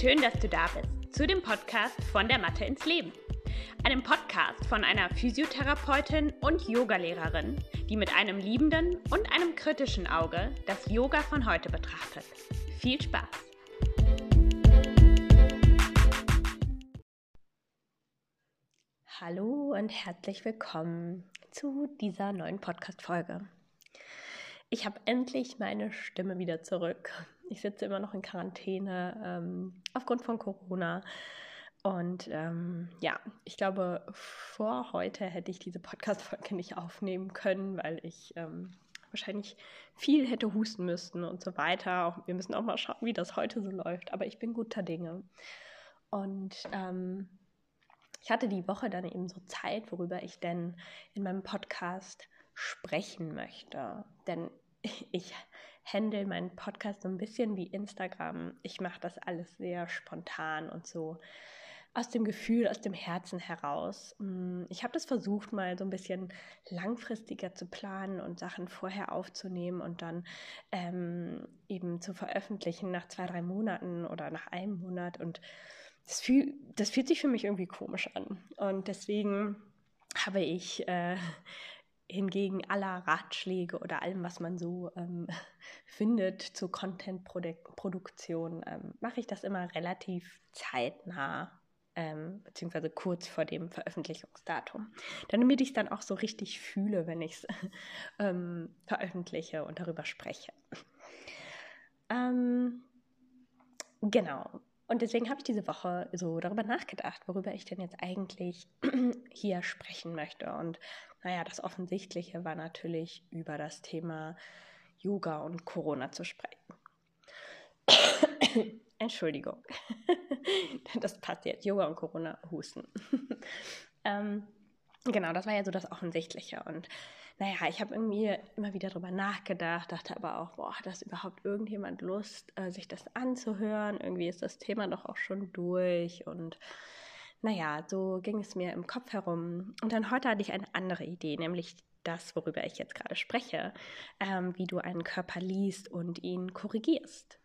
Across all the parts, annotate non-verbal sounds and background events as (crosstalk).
Schön, dass du da bist zu dem Podcast von der Mathe ins Leben. Einem Podcast von einer Physiotherapeutin und Yogalehrerin, die mit einem liebenden und einem kritischen Auge das Yoga von heute betrachtet. Viel Spaß! Hallo und herzlich willkommen zu dieser neuen Podcast-Folge. Ich habe endlich meine Stimme wieder zurück. Ich sitze immer noch in Quarantäne ähm, aufgrund von Corona. Und ähm, ja, ich glaube, vor heute hätte ich diese Podcast-Folge nicht aufnehmen können, weil ich ähm, wahrscheinlich viel hätte husten müssen und so weiter. Wir müssen auch mal schauen, wie das heute so läuft. Aber ich bin guter Dinge. Und ähm, ich hatte die Woche dann eben so Zeit, worüber ich denn in meinem Podcast sprechen möchte. Denn ich handle meinen Podcast so ein bisschen wie Instagram. Ich mache das alles sehr spontan und so aus dem Gefühl, aus dem Herzen heraus. Mm, ich habe das versucht, mal so ein bisschen langfristiger zu planen und Sachen vorher aufzunehmen und dann ähm, eben zu veröffentlichen nach zwei, drei Monaten oder nach einem Monat. Und das, fühl, das fühlt sich für mich irgendwie komisch an. Und deswegen habe ich äh, hingegen aller Ratschläge oder allem, was man so ähm, (laughs) findet zur Content-Produktion, ähm, mache ich das immer relativ zeitnah, ähm, beziehungsweise kurz vor dem Veröffentlichungsdatum. Damit ich es dann auch so richtig fühle, wenn ich es (laughs) ähm, veröffentliche und darüber spreche. Ähm, genau. Und deswegen habe ich diese Woche so darüber nachgedacht, worüber ich denn jetzt eigentlich (clears throat) hier sprechen möchte. Und naja, das Offensichtliche war natürlich über das Thema Yoga und Corona zu sprechen. (clears throat) Entschuldigung. (laughs) das passt jetzt. Yoga und Corona husten. (laughs) ähm, genau, das war ja so das Offensichtliche. Und naja, ich habe irgendwie immer wieder darüber nachgedacht, dachte aber auch, boah, hat das überhaupt irgendjemand Lust, äh, sich das anzuhören? Irgendwie ist das Thema doch auch schon durch und naja, so ging es mir im Kopf herum. Und dann heute hatte ich eine andere Idee, nämlich das, worüber ich jetzt gerade spreche, ähm, wie du einen Körper liest und ihn korrigierst.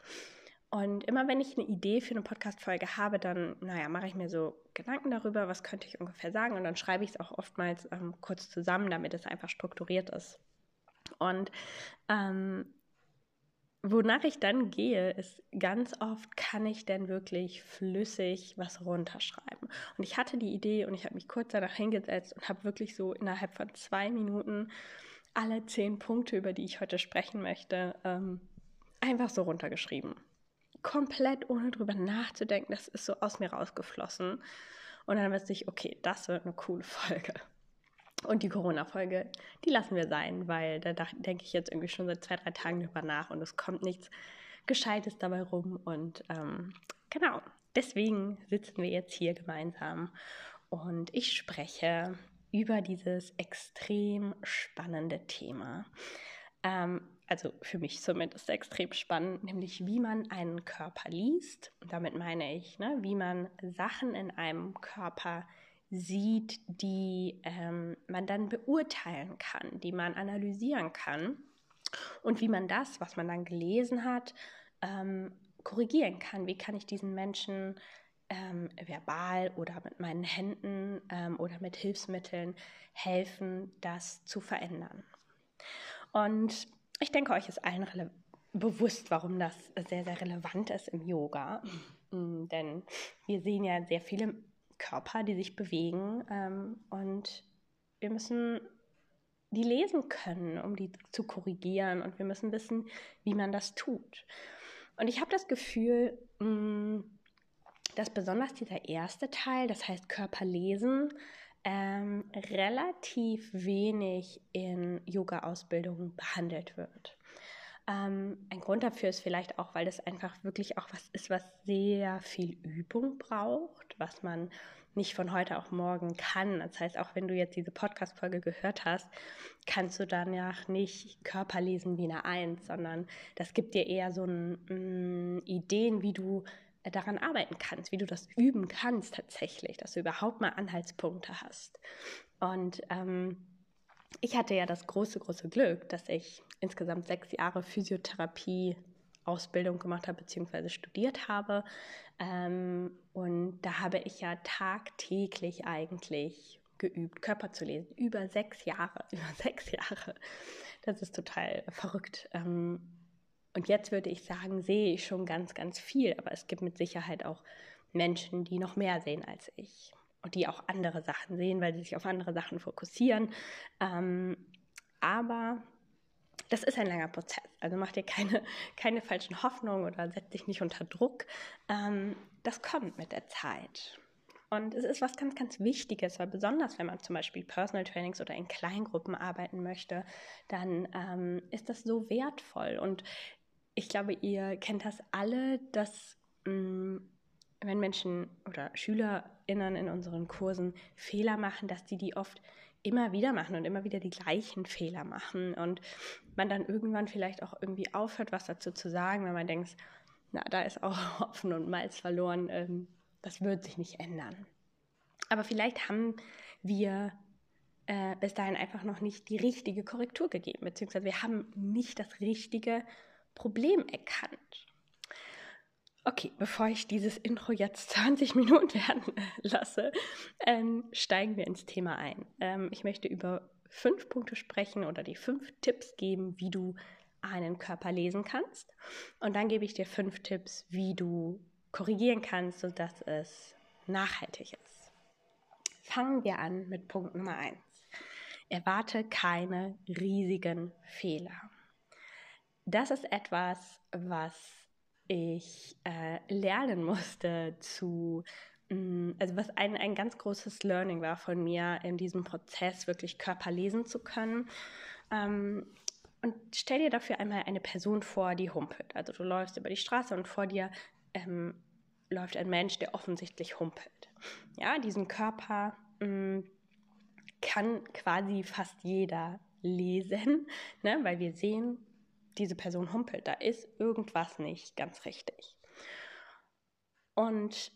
Und immer wenn ich eine Idee für eine Podcast-Folge habe, dann, naja, mache ich mir so Gedanken darüber, was könnte ich ungefähr sagen. Und dann schreibe ich es auch oftmals ähm, kurz zusammen, damit es einfach strukturiert ist. Und ähm, wonach ich dann gehe, ist ganz oft, kann ich denn wirklich flüssig was runterschreiben? Und ich hatte die Idee und ich habe mich kurz danach hingesetzt und habe wirklich so innerhalb von zwei Minuten alle zehn Punkte, über die ich heute sprechen möchte, ähm, einfach so runtergeschrieben komplett ohne drüber nachzudenken, das ist so aus mir rausgeflossen. Und dann wusste ich, okay, das wird eine coole Folge. Und die Corona-Folge, die lassen wir sein, weil da denke ich jetzt irgendwie schon seit zwei, drei Tagen drüber nach und es kommt nichts Gescheites dabei rum. Und ähm, genau, deswegen sitzen wir jetzt hier gemeinsam und ich spreche über dieses extrem spannende Thema. Ähm, also für mich zumindest extrem spannend, nämlich wie man einen Körper liest. Und damit meine ich, ne, wie man Sachen in einem Körper sieht, die ähm, man dann beurteilen kann, die man analysieren kann und wie man das, was man dann gelesen hat, ähm, korrigieren kann. Wie kann ich diesen Menschen ähm, verbal oder mit meinen Händen ähm, oder mit Hilfsmitteln helfen, das zu verändern. Und ich denke, euch ist allen bewusst, warum das sehr, sehr relevant ist im Yoga. Mhm. Denn wir sehen ja sehr viele Körper, die sich bewegen ähm, und wir müssen die lesen können, um die zu korrigieren und wir müssen wissen, wie man das tut. Und ich habe das Gefühl, mh, mm, dass besonders dieser erste Teil, das heißt Körper lesen, ähm, relativ wenig in Yoga-Ausbildungen behandelt wird. Ähm, ein Grund dafür ist vielleicht auch, weil das einfach wirklich auch was ist, was sehr viel Übung braucht, was man nicht von heute auf morgen kann. Das heißt, auch wenn du jetzt diese Podcast-Folge gehört hast, kannst du danach nicht Körper lesen wie eine Eins, sondern das gibt dir eher so ein, mm, Ideen, wie du daran arbeiten kannst, wie du das üben kannst tatsächlich, dass du überhaupt mal Anhaltspunkte hast. Und ähm, ich hatte ja das große, große Glück, dass ich insgesamt sechs Jahre Physiotherapie Ausbildung gemacht habe bzw. studiert habe. Ähm, und da habe ich ja tagtäglich eigentlich geübt, Körper zu lesen. Über sechs Jahre. (laughs) Über sechs Jahre. Das ist total verrückt. Ähm, und jetzt würde ich sagen, sehe ich schon ganz, ganz viel. Aber es gibt mit Sicherheit auch Menschen, die noch mehr sehen als ich. Und die auch andere Sachen sehen, weil sie sich auf andere Sachen fokussieren. Ähm, aber das ist ein langer Prozess. Also mach dir keine, (laughs) keine falschen Hoffnungen oder setz dich nicht unter Druck. Ähm, das kommt mit der Zeit. Und es ist was ganz, ganz Wichtiges, weil besonders wenn man zum Beispiel Personal Trainings oder in Kleingruppen arbeiten möchte, dann ähm, ist das so wertvoll. Und ich glaube, ihr kennt das alle, dass mh, mm, wenn Menschen oder SchülerInnen in unseren Kursen Fehler machen, dass die die oft immer wieder machen und immer wieder die gleichen Fehler machen und man dann irgendwann vielleicht auch irgendwie aufhört, was dazu zu sagen, weil man denkt, na, da ist auch (laughs) Hopfen und Malz verloren, ähm, das wird sich nicht ändern. Aber vielleicht haben wir äh, bis dahin einfach noch nicht die richtige Korrektur gegeben, beziehungsweise wir haben nicht das richtige Problem erkannt. Okay, bevor ich dieses Intro jetzt (laughs) 20 Minuten werden (laughs) lasse, ähm, steigen wir ins Thema ein. Ähm, ich möchte über fünf Punkte sprechen oder die fünf Tipps geben, wie du einen Körper lesen kannst. Und dann gebe ich dir fünf Tipps, wie du korrigieren kannst, sodass es nachhaltig ist. Fangen wir an mit Punkt Nummer eins. Erwarte keine riesigen Fehler. Das ist etwas, was ich äh, lernen musste zu, mh, mm, also was ein, ein ganz großes Learning war von mir in diesem Prozess, wirklich Körper lesen zu können. Ähm, und stell dir dafür einmal eine Person vor, die humpelt. Also du läufst über die Straße und vor dir ähm, läuft ein Mensch, der offensichtlich humpelt. Ja, diesen Körper mh, mm, kann quasi fast jeder lesen, ne? weil wir sehen, diese Person humpelt, da ist irgendwas nicht ganz richtig. Und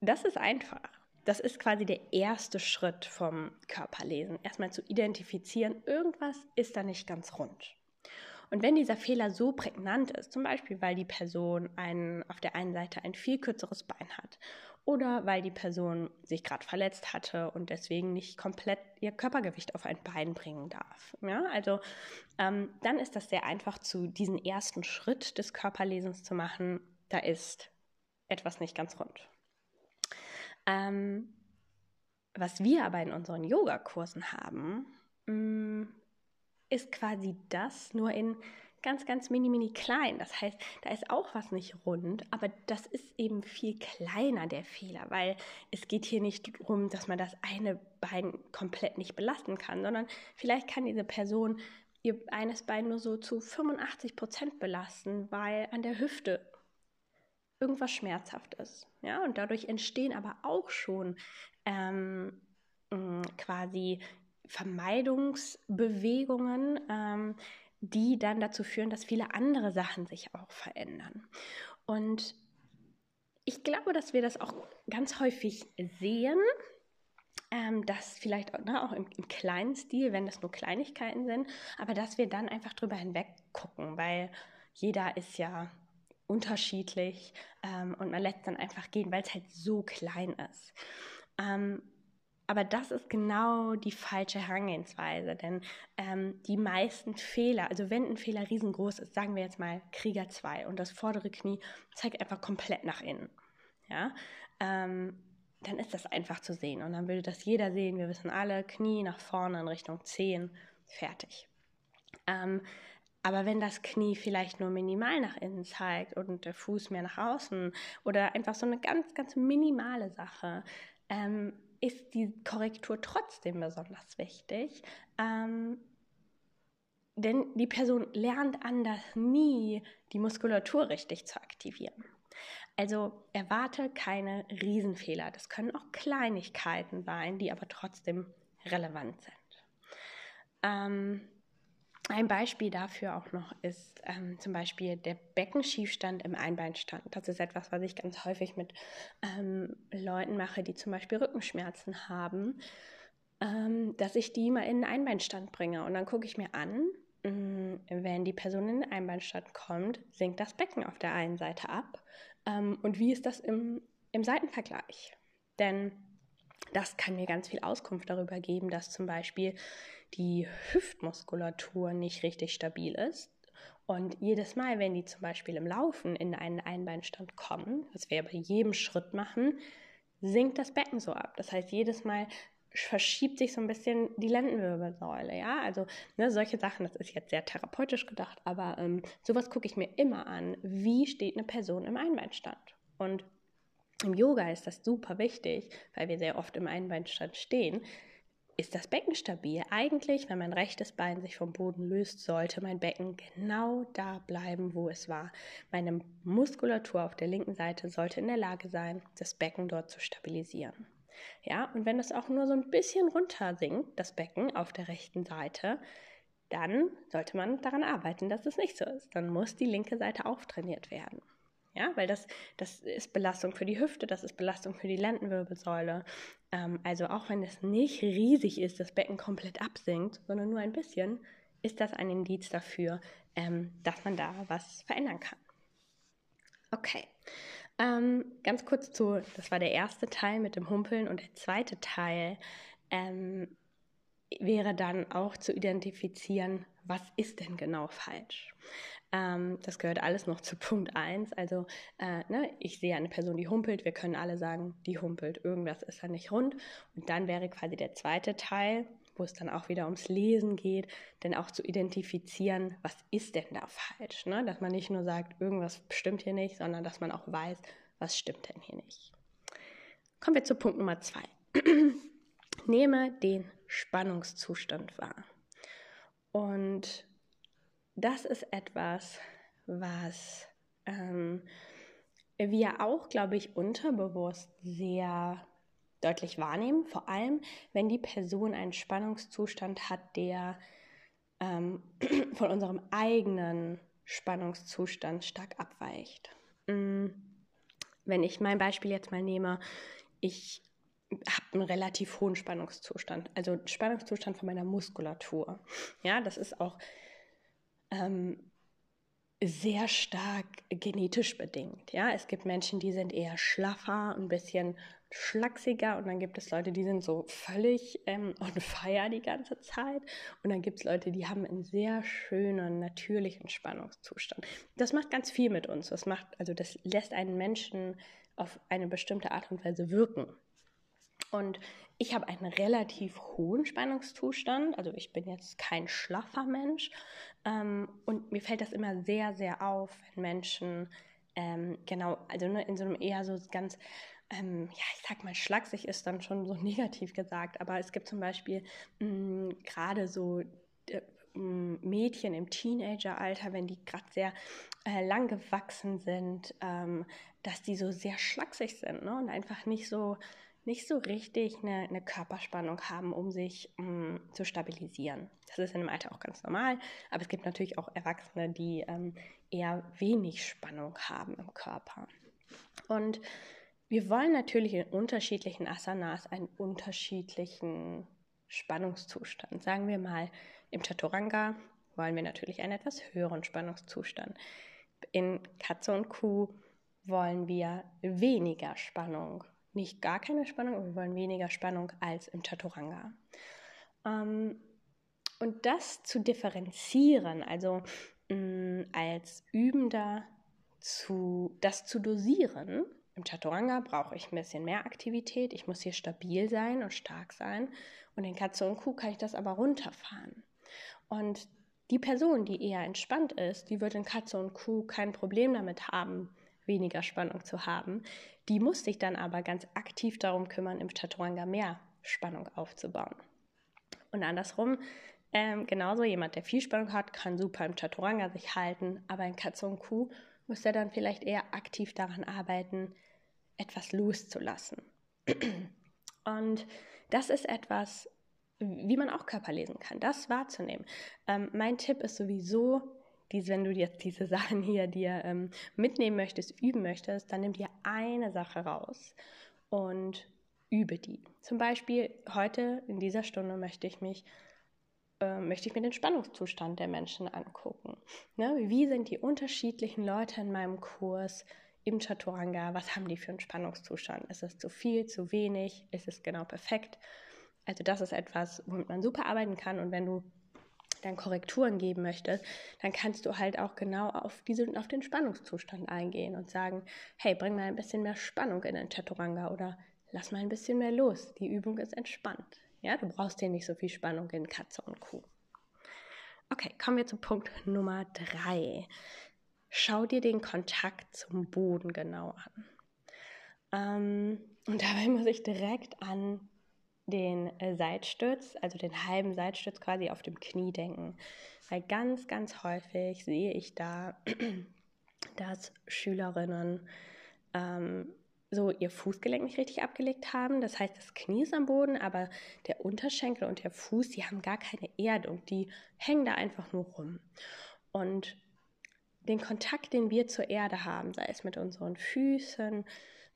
das ist einfach. Das ist quasi der erste Schritt vom Körperlesen. Erstmal zu identifizieren, irgendwas ist da nicht ganz rund. Und wenn dieser Fehler so prägnant ist, zum Beispiel weil die Person einen, auf der einen Seite ein viel kürzeres Bein hat oder weil die Person sich gerade verletzt hatte und deswegen nicht komplett ihr Körpergewicht auf ein Bein bringen darf. Ja, also ähm, dann ist das sehr einfach, zu diesen ersten Schritt des Körperlesens zu machen. Da ist etwas nicht ganz rund. Ähm, was wir aber in unseren Yogakursen haben, mh, mm, ist quasi das nur in ganz, ganz mini, mini klein. Das heißt, da ist auch was nicht rund, aber das ist eben viel kleiner, der Fehler, weil es geht hier nicht darum, dass man das eine Bein komplett nicht belasten kann, sondern vielleicht kann diese Person ihr eines Bein nur so zu 85 Prozent belasten, weil an der Hüfte irgendwas schmerzhaft ist. Ja, und dadurch entstehen aber auch schon ähm, quasi Vermeidungsbewegungen, ähm, die dann dazu führen, dass viele andere Sachen sich auch verändern. Und ich glaube, dass wir das auch ganz häufig sehen, ähm, dass vielleicht ne, auch im, im, kleinen Stil, wenn das nur Kleinigkeiten sind, aber dass wir dann einfach drüber hinweg gucken, weil jeder ist ja unterschiedlich ähm, und man lässt dann einfach gehen, weil es halt so klein ist. Ähm, aber das ist genau die falsche Herangehensweise, denn ähm, die meisten Fehler, also wenn ein Fehler riesengroß ist, sagen wir jetzt mal Krieger 2 und das vordere Knie zeigt einfach komplett nach innen, ja, ähm, dann ist das einfach zu sehen und dann würde das jeder sehen. Wir wissen alle, Knie nach vorne in Richtung 10, fertig. Ähm, aber wenn das Knie vielleicht nur minimal nach innen zeigt und der Fuß mehr nach außen oder einfach so eine ganz, ganz minimale Sache, ähm, ist die Korrektur trotzdem besonders wichtig. Ähm, denn die Person lernt anders nie, die Muskulatur richtig zu aktivieren. Also erwarte keine Riesenfehler. Das können auch Kleinigkeiten sein, die aber trotzdem relevant sind. Ähm, ein Beispiel dafür auch noch ist ähm, zum Beispiel der Beckenschiefstand im Einbeinstand. Das ist etwas, was ich ganz häufig mit ähm, Leuten mache, die zum Beispiel Rückenschmerzen haben, ähm, dass ich die mal in den Einbeinstand bringe. Und dann gucke ich mir an, mm, wenn die Person in den Einbeinstand kommt, sinkt das Becken auf der einen Seite ab. Ähm, und wie ist das im, im Seitenvergleich? Denn das kann mir ganz viel Auskunft darüber geben, dass zum Beispiel die Hüftmuskulatur nicht richtig stabil ist. Und jedes Mal, wenn die zum Beispiel im Laufen in einen Einbeinstand kommen, was wir bei jedem Schritt machen, sinkt das Becken so ab. Das heißt, jedes Mal verschiebt sich so ein bisschen die Lendenwirbelsäule, ja, also ne, solche Sachen, das ist jetzt sehr therapeutisch gedacht, aber ähm, sowas gucke ich mir immer an, wie steht eine Person im Einbeinstand und im Yoga ist das super wichtig, weil wir sehr oft im Einbeinstand stehen, ist das Becken stabil. Eigentlich, wenn mein rechtes Bein sich vom Boden löst, sollte mein Becken genau da bleiben, wo es war. Meine Muskulatur auf der linken Seite sollte in der Lage sein, das Becken dort zu stabilisieren. Ja, und wenn es auch nur so ein bisschen runter sinkt, das Becken auf der rechten Seite, dann sollte man daran arbeiten, dass es nicht so ist. Dann muss die linke Seite auftrainiert werden. Ja, weil das, das ist Belastung für die Hüfte, das ist Belastung für die Lendenwirbelsäule. Ähm, also auch wenn es nicht riesig ist, das Becken komplett absinkt, sondern nur ein bisschen, ist das ein Indiz dafür, ähm, dass man da was verändern kann. Okay, ähm, ganz kurz zu, das war der erste Teil mit dem Humpeln und der zweite Teil ähm, wäre dann auch zu identifizieren, was ist denn genau falsch. Ähm, das gehört alles noch zu Punkt 1. Also äh, ne, ich sehe eine Person, die humpelt. Wir können alle sagen, die humpelt. Irgendwas ist da nicht rund. Und dann wäre quasi der zweite Teil, wo es dann auch wieder ums Lesen geht, denn auch zu identifizieren, was ist denn da falsch. Ne? Dass man nicht nur sagt, irgendwas stimmt hier nicht, sondern dass man auch weiß, was stimmt denn hier nicht. Kommen wir zu Punkt Nummer zwei. (clears throat) Nehme den Spannungszustand wahr. Und das ist etwas, was ähm, wir auch, glaube ich, unterbewusst sehr deutlich wahrnehmen, vor allem wenn die Person einen Spannungszustand hat, der ähm, (clears throat) von unserem eigenen Spannungszustand stark abweicht. Mm, wenn ich mein Beispiel jetzt mal nehme, ich habe einen relativ hohen Spannungszustand, also Spannungszustand von meiner Muskulatur. Ja, das ist auch ähm, sehr stark genetisch bedingt. Ja, es gibt Menschen, die sind eher schlaffer, ein bisschen schlachsiger und dann gibt es Leute, die sind so völlig ähm, on fire die ganze Zeit und dann gibt es Leute, die haben einen sehr schönen, natürlichen Spannungszustand. Das macht ganz viel mit uns. Das macht, also das lässt einen Menschen auf eine bestimmte Art und Weise wirken. Und ich habe einen relativ hohen Spannungszustand, also ich bin jetzt kein schlaffer Mensch. Ähm, und mir fällt das immer sehr, sehr auf, wenn Menschen ähm, genau, also ne, in so einem eher so ganz, ähm, ja, ich sag mal, schlagsig ist dann schon so (laughs) negativ gesagt, aber es gibt zum Beispiel mm, gerade so äh, Mädchen im Teenageralter, wenn die gerade sehr äh, lang gewachsen sind, ähm, dass die so sehr schlaksig sind ne? und einfach nicht so nicht so richtig eine, eine Körperspannung haben, um sich um, zu stabilisieren. Das ist in dem Alter auch ganz normal, aber es gibt natürlich auch Erwachsene, die ähm, eher wenig Spannung haben im Körper. Und wir wollen natürlich in unterschiedlichen Asanas einen unterschiedlichen Spannungszustand. Sagen wir mal, im Chaturanga wollen wir natürlich einen etwas höheren Spannungszustand. In Katze und Kuh wollen wir weniger Spannung nicht gar keine Spannung, wir wollen weniger Spannung als im Chaturanga. Ähm, und das zu differenzieren, also mh, mm, als Übender zu, das zu dosieren, im Chaturanga brauche ich ein bisschen mehr Aktivität, ich muss hier stabil sein und stark sein. Und in Katze und Kuh kann ich das aber runterfahren. Und die Person, die eher entspannt ist, die wird in Katze und Kuh kein Problem damit haben, weniger Spannung zu haben. Die muss sich dann aber ganz aktiv darum kümmern, im Chaturanga mehr Spannung aufzubauen. Und andersrum, ähm, genauso jemand, der viel Spannung hat, kann super im Chaturanga sich halten, aber in Katze und Kuh muss er dann vielleicht eher aktiv daran arbeiten, etwas loszulassen. (clears throat) Und das ist etwas, wie man auch Körper lesen kann, das wahrzunehmen. Ähm, mein Tipp ist sowieso, dies, wenn du jetzt diese (laughs) Sachen hier dir ähm, mitnehmen möchtest, üben möchtest, dann nimm dir eine Sache raus und übe die. Zum Beispiel heute in dieser Stunde möchte ich mich äh, möchte ich mir den Spannungszustand der Menschen angucken. Ne? Wie sind die unterschiedlichen Leute in meinem Kurs im Chaturanga? Was haben die für einen Spannungszustand? Ist es zu viel, zu wenig? Ist es genau perfekt? Also das ist etwas, womit man super arbeiten kann. Und wenn du dann Korrekturen geben möchtest, dann kannst du halt auch genau auf, diese, auf den Spannungszustand eingehen und sagen, hey, bring mal ein bisschen mehr Spannung in den Chaturanga oder lass mal ein bisschen mehr los. Die Übung ist entspannt. Ja, du brauchst hier nicht so viel Spannung in Katze und Kuh. Okay, kommen wir zu Punkt Nummer drei. Schau dir den Kontakt zum Boden genau an. Ähm, und dabei muss ich direkt an den äh, Seitstütz, also den halben Seitstütz quasi auf dem Knie denken. Weil ganz, ganz häufig sehe ich da, (clears throat) dass Schülerinnen ähm, so ihr Fußgelenk nicht richtig abgelegt haben. Das heißt, das Knie ist am Boden, aber der Unterschenkel und der Fuß, die haben gar keine Erdung. Die hängen da einfach nur rum. Und den Kontakt, den wir zur Erde haben, sei es mit unseren Füßen,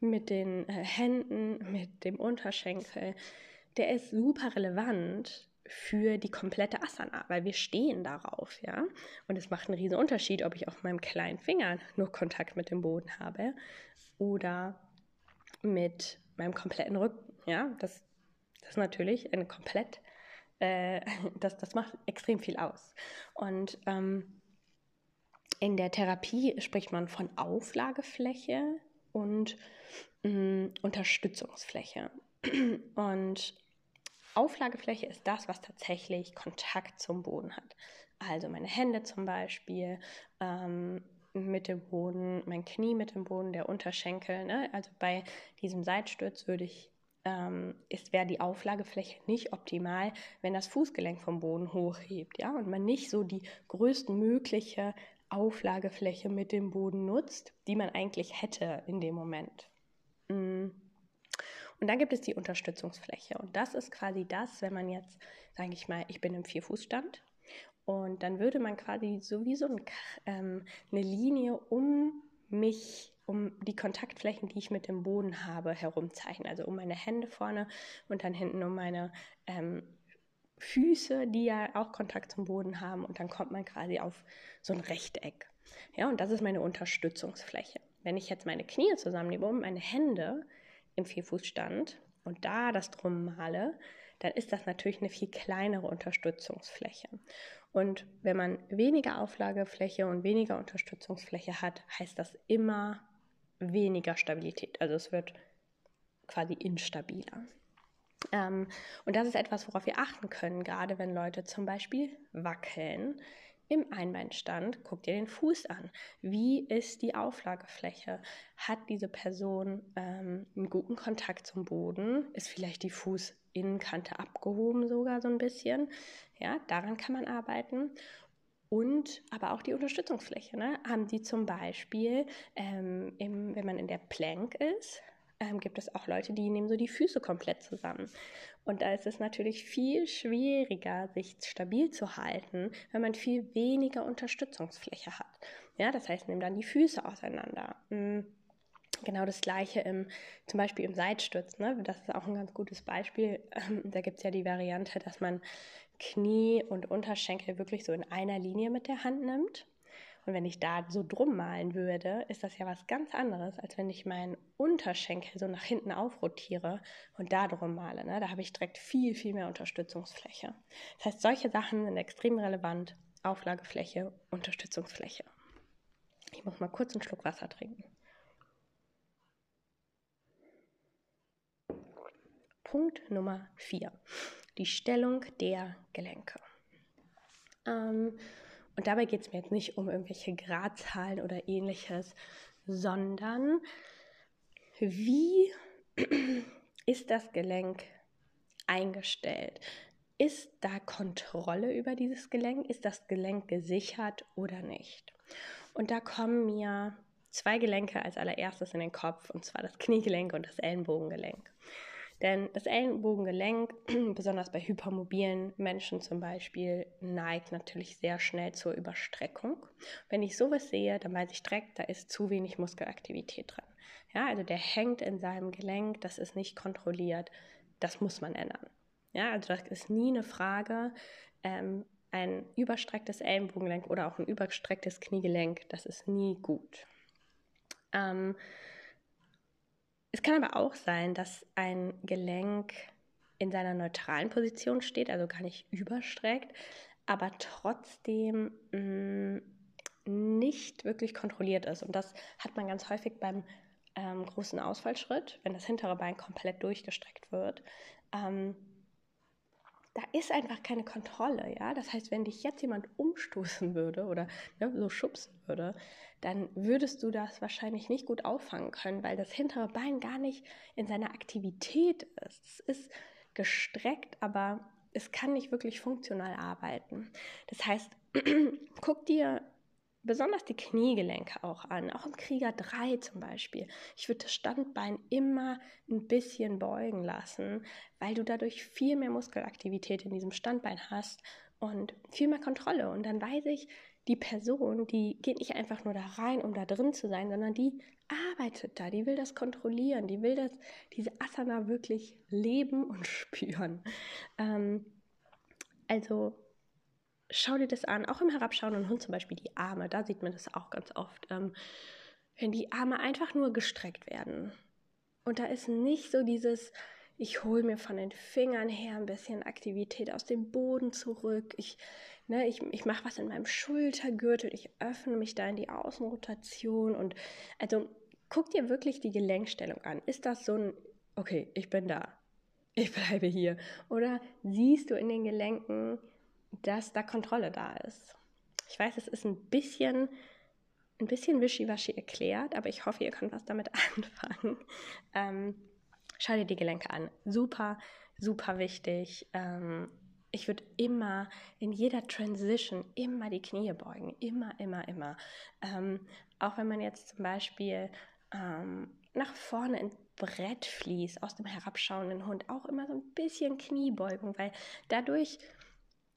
mit den äh, Händen, mit dem Unterschenkel, der ist super relevant für die komplette Asana, weil wir stehen darauf, ja. Und es macht einen riesen Unterschied, ob ich auf meinem kleinen Finger nur Kontakt mit dem Boden habe oder mit meinem kompletten Rücken, ja. Das, das ist natürlich ein komplett, äh, (laughs) das, das macht extrem viel aus. Und ähm, in der Therapie spricht man von Auflagefläche und mh, mm, Unterstützungsfläche. (clears throat) Und Auflagefläche ist das, was tatsächlich Kontakt zum Boden hat. Also meine Hände zum Beispiel ähm, mit dem Boden, mein Knie mit dem Boden, der Unterschenkel. Ne? Also bei diesem Seitsturz würde ich ähm, ist, wäre die Auflagefläche nicht optimal, wenn das Fußgelenk vom Boden hochhebt, ja, und man nicht so die größtmögliche Auflagefläche mit dem Boden nutzt, die man eigentlich hätte in dem Moment. Mhm. Und dann gibt es die Unterstützungsfläche. Und das ist quasi das, wenn man jetzt, sage ich mal, ich bin im Vierfußstand. Und dann würde man quasi sowieso ein, ähm, eine Linie um mich, um die Kontaktflächen, die ich mit dem Boden habe, herumzeichnen. Also um meine Hände vorne und dann hinten um meine ähm, Füße, die ja auch Kontakt zum Boden haben. Und dann kommt man quasi auf so ein Rechteck. Ja, und das ist meine Unterstützungsfläche. Wenn ich jetzt meine Knie zusammennehme und meine Hände im Vierfußstand und da das drum male, dann ist das natürlich eine viel kleinere Unterstützungsfläche. Und wenn man weniger Auflagefläche und weniger Unterstützungsfläche hat, heißt das immer weniger Stabilität. Also es wird quasi instabiler. Ähm, und das ist etwas, worauf wir achten können, gerade wenn Leute zum Beispiel wackeln im Einbeinstand, guck dir den Fuß an. Wie ist die Auflagefläche? Hat diese Person ähm, einen guten Kontakt zum Boden? Ist vielleicht die Fußinnenkante abgehoben sogar so ein bisschen? Ja, daran kann man arbeiten. Und aber auch die Unterstützungsfläche. Ne? Haben die zum Beispiel, ähm, im, wenn man in der Plank ist, ähm, gibt es auch Leute, die nehmen so die Füße komplett zusammen. Und da ist es natürlich viel schwieriger, sich stabil zu halten, wenn man viel weniger Unterstützungsfläche hat. Ja, das heißt, nimm dann die Füße auseinander. Mhm. Genau das gleiche im, zum Beispiel im Seitstütz. Ne? Das ist auch ein ganz gutes Beispiel. Ähm, da gibt es ja die Variante, dass man Knie und Unterschenkel wirklich so in einer Linie mit der Hand nimmt. Und wenn ich da so drum malen würde, ist das ja was ganz anderes, als wenn ich meinen Unterschenkel so nach hinten aufrotiere und da drum male. Ne? Da habe ich direkt viel, viel mehr Unterstützungsfläche. Das heißt, solche Sachen sind extrem relevant. Auflagefläche, Unterstützungsfläche. Ich muss mal kurz einen Schluck Wasser trinken. Punkt Nummer 4. Die Stellung der Gelenke. Ähm, und dabei geht es mir jetzt nicht um irgendwelche Gradzahlen oder ähnliches, sondern wie (clears throat) ist das Gelenk eingestellt? Ist da Kontrolle über dieses Gelenk? Ist das Gelenk gesichert oder nicht? Und da kommen mir zwei Gelenke als allererstes in den Kopf, und zwar das Kniegelenk und das Ellenbogengelenk. Denn das Ellenbogengelenk, (clears throat) besonders bei hypermobilen Menschen zum Beispiel, neigt natürlich sehr schnell zur Überstreckung. Wenn ich sowas sehe, dann weiß ich direkt, da ist zu wenig Muskelaktivität drin. Ja, also der hängt in seinem Gelenk, das ist nicht kontrolliert, das muss man ändern. Ja, also das ist nie eine Frage, ähm, ein überstrecktes Ellenbogengelenk oder auch ein überstrecktes Kniegelenk, das ist nie gut. Ähm, es kann aber auch sein, dass ein Gelenk in seiner neutralen Position steht, also gar nicht überstreckt, aber trotzdem mm, nicht wirklich kontrolliert ist. Und das hat man ganz häufig beim ähm, großen Ausfallschritt, wenn das hintere Bein komplett durchgestreckt wird. Ähm, da ist einfach keine Kontrolle, ja. Das heißt, wenn dich jetzt jemand umstoßen würde oder ne, so schubsen würde, dann würdest du das wahrscheinlich nicht gut auffangen können, weil das hintere Bein gar nicht in seiner Aktivität ist. Es ist gestreckt, aber es kann nicht wirklich funktional arbeiten. Das heißt, (clears throat) guck dir besonders die Kniegelenke auch an, auch im Krieger 3 zum Beispiel. Ich würde das Standbein immer ein bisschen beugen lassen, weil du dadurch viel mehr Muskelaktivität in diesem Standbein hast und viel mehr Kontrolle. Und dann weiß ich, die Person, die geht nicht einfach nur da rein, um da drin zu sein, sondern die arbeitet da, die will das kontrollieren, die will das, diese Asana wirklich leben (laughs) und spüren. Ähm, also schau dir das an, auch im herabschauenden Hund zum Beispiel die Arme, da sieht man das auch ganz oft, ähm, wenn die Arme einfach nur gestreckt werden. Und da ist nicht so dieses, ich hole mir von den Fingern her ein bisschen Aktivität aus dem Boden zurück, ich, ne, ich, ich mache was in meinem Schultergürtel, ich öffne mich da in die Außenrotation und also guck dir wirklich die Gelenkstellung an. Ist das so ein, okay, ich bin da, ich bleibe hier? Oder siehst du in den Gelenken, dass da Kontrolle da ist. Ich weiß, es ist ein bisschen, ein bisschen wischiwaschi erklärt, aber ich hoffe, ihr könnt was damit (laughs) anfangen. Ähm, schau dir die Gelenke an. Super, super wichtig. Ähm, ich würde immer in jeder Transition immer die Knie beugen. Immer, immer, immer. Ähm, auch wenn man jetzt zum Beispiel ähm, nach vorne ins Brett fließt, aus dem herabschauenden Hund, auch immer so ein bisschen Kniebeugung, weil dadurch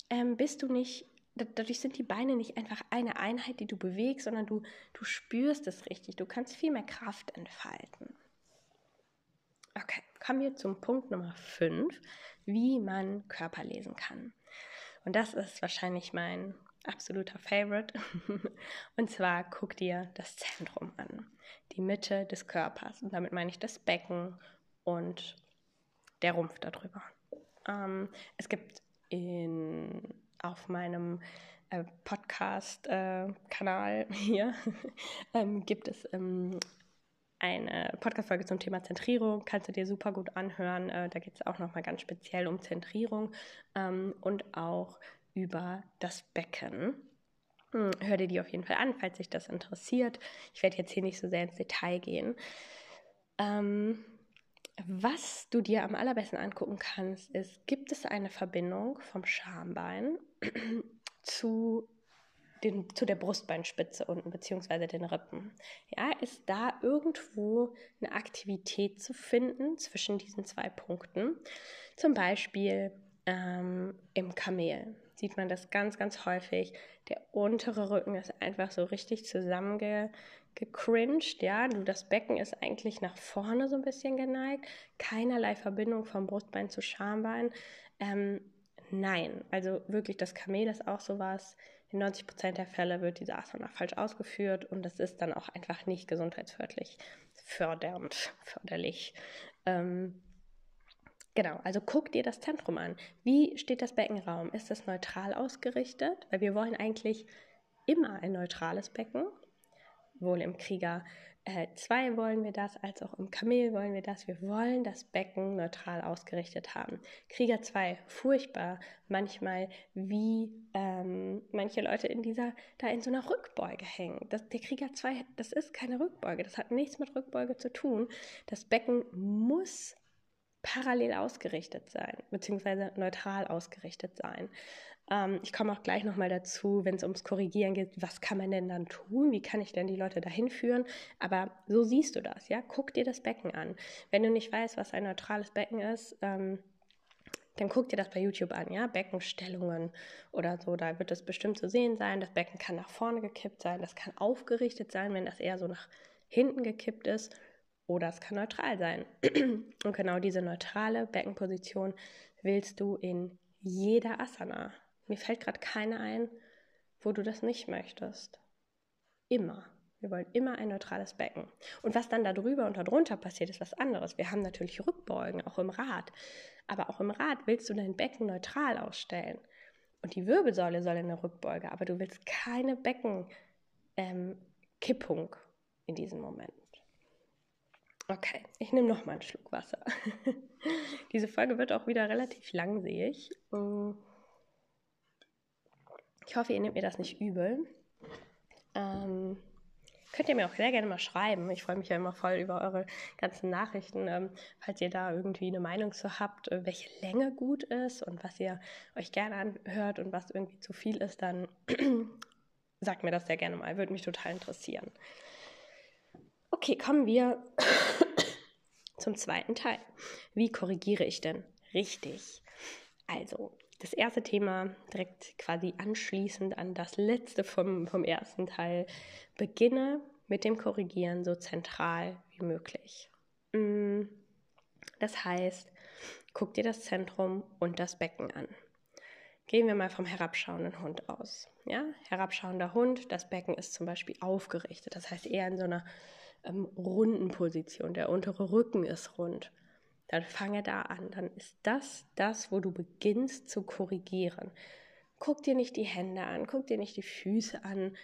ähm, bist du nicht, dadurch sind die Beine nicht einfach eine Einheit, die du bewegst, sondern du, du spürst es richtig. Du kannst viel mehr Kraft entfalten. Okay, kommen wir zum Punkt Nummer 5, wie man Körper lesen kann. Und das ist wahrscheinlich mein absoluter Favorite. (laughs) Und zwar guck dir das Zentrum an, die Mitte des Körpers. Und damit meine ich das Becken und der Rumpf darüber. Ähm, es gibt in, auf meinem äh, Podcast-Kanal äh, (laughs) hier ähm, gibt es ähm, eine Podcast-Folge zum Thema Zentrierung. Kannst du dir super gut anhören. Äh, da geht es auch nochmal ganz speziell um Zentrierung ähm, und auch über das Becken. Hm, hör dir die auf jeden Fall an, falls dich das interessiert. Ich werde jetzt hier nicht so sehr ins Detail gehen. Ähm, was du dir am allerbesten angucken kannst, ist, gibt es eine Verbindung vom Schambein (clears throat) zu, den, zu der Brustbeinspitze unten, beziehungsweise den Rippen? Ja, ist da irgendwo eine Aktivität zu finden zwischen diesen zwei Punkten? Zum Beispiel ähm, im Kamel sieht man das ganz, ganz häufig. Der untere Rücken ist einfach so richtig zusammenge gecringed, ja. Du, das Becken ist eigentlich nach vorne so ein bisschen geneigt. Keinerlei Verbindung vom Brustbein zu Schambein. Ähm, nein, also wirklich, das Kamel ist auch sowas. In 90 Prozent der Fälle wird diese Asana falsch ausgeführt und das ist dann auch einfach nicht gesundheitsförderlich fördernd, förderlich. Ähm, Genau, also guck dir das Zentrum an. Wie steht das Beckenraum? Ist das neutral ausgerichtet? Weil wir wollen eigentlich immer ein neutrales Becken sowohl im Krieger 2 äh, wollen wir das, als auch im Kamel wollen wir das. Wir wollen das Becken neutral ausgerichtet haben. Krieger 2, furchtbar, manchmal wie ähm, manche Leute in dieser, da in so einer Rückbeuge hängen. Das, der Krieger 2, das ist keine Rückbeuge, das hat nichts mit Rückbeuge zu tun. Das Becken muss parallel ausgerichtet sein, beziehungsweise neutral ausgerichtet sein. Ähm, ich komme auch gleich nochmal dazu, wenn es ums Korrigieren geht, was kann man denn dann tun? Wie kann ich denn die Leute dahin führen? Aber so siehst du das, ja? Guck dir das Becken an. Wenn du nicht weißt, was ein neutrales Becken ist, ähm, dann guck dir das bei YouTube an, ja, Beckenstellungen oder so, da wird es bestimmt zu sehen sein. Das Becken kann nach vorne gekippt sein, das kann aufgerichtet sein, wenn das eher so nach hinten gekippt ist, oder es kann neutral sein. Und genau diese neutrale Beckenposition willst du in jeder Asana Mir fällt gerade keine ein, wo du das nicht möchtest. Immer. Wir wollen immer ein neutrales Becken. Und was dann da drüber und darunter passiert, ist was anderes. Wir haben natürlich Rückbeugen, auch im Rad. Aber auch im Rad willst du dein Becken neutral ausstellen. Und die Wirbelsäule soll in der Rückbeuge, aber du willst keine Beckenkippung ähm, in diesem Moment. Okay, ich nehme noch mal einen Schluck Wasser. (laughs) Diese Folge wird auch wieder relativ lang, sehe ich. Ich hoffe, ihr nehmt mir das nicht übel. Ähm, könnt ihr mir auch sehr gerne mal schreiben. Ich freue mich ja immer voll über eure ganzen Nachrichten. Ähm, falls ihr da irgendwie eine Meinung zu habt, äh, welche Länge gut ist und was ihr euch gerne anhört und was irgendwie zu viel ist, dann (clears throat) sagt mir das sehr gerne mal. Würde mich total interessieren. Okay, kommen wir (clears throat) zum zweiten Teil. Wie korrigiere ich denn richtig? Also, das erste Thema direkt quasi anschließend an das letzte vom, vom ersten Teil. Beginne mit dem Korrigieren so zentral wie möglich. Mm, das heißt, guck dir das Zentrum und das Becken an. Gehen wir mal vom herabschauenden Hund aus. Ja? Herabschauender Hund, das Becken ist zum Beispiel aufgerichtet, das heißt eher in so einer ähm, runden Position. Der untere Rücken ist rund. Dann fange da an. Dann ist das das, wo du beginnst zu korrigieren. Guck dir nicht die Hände an, guck dir nicht die Füße an.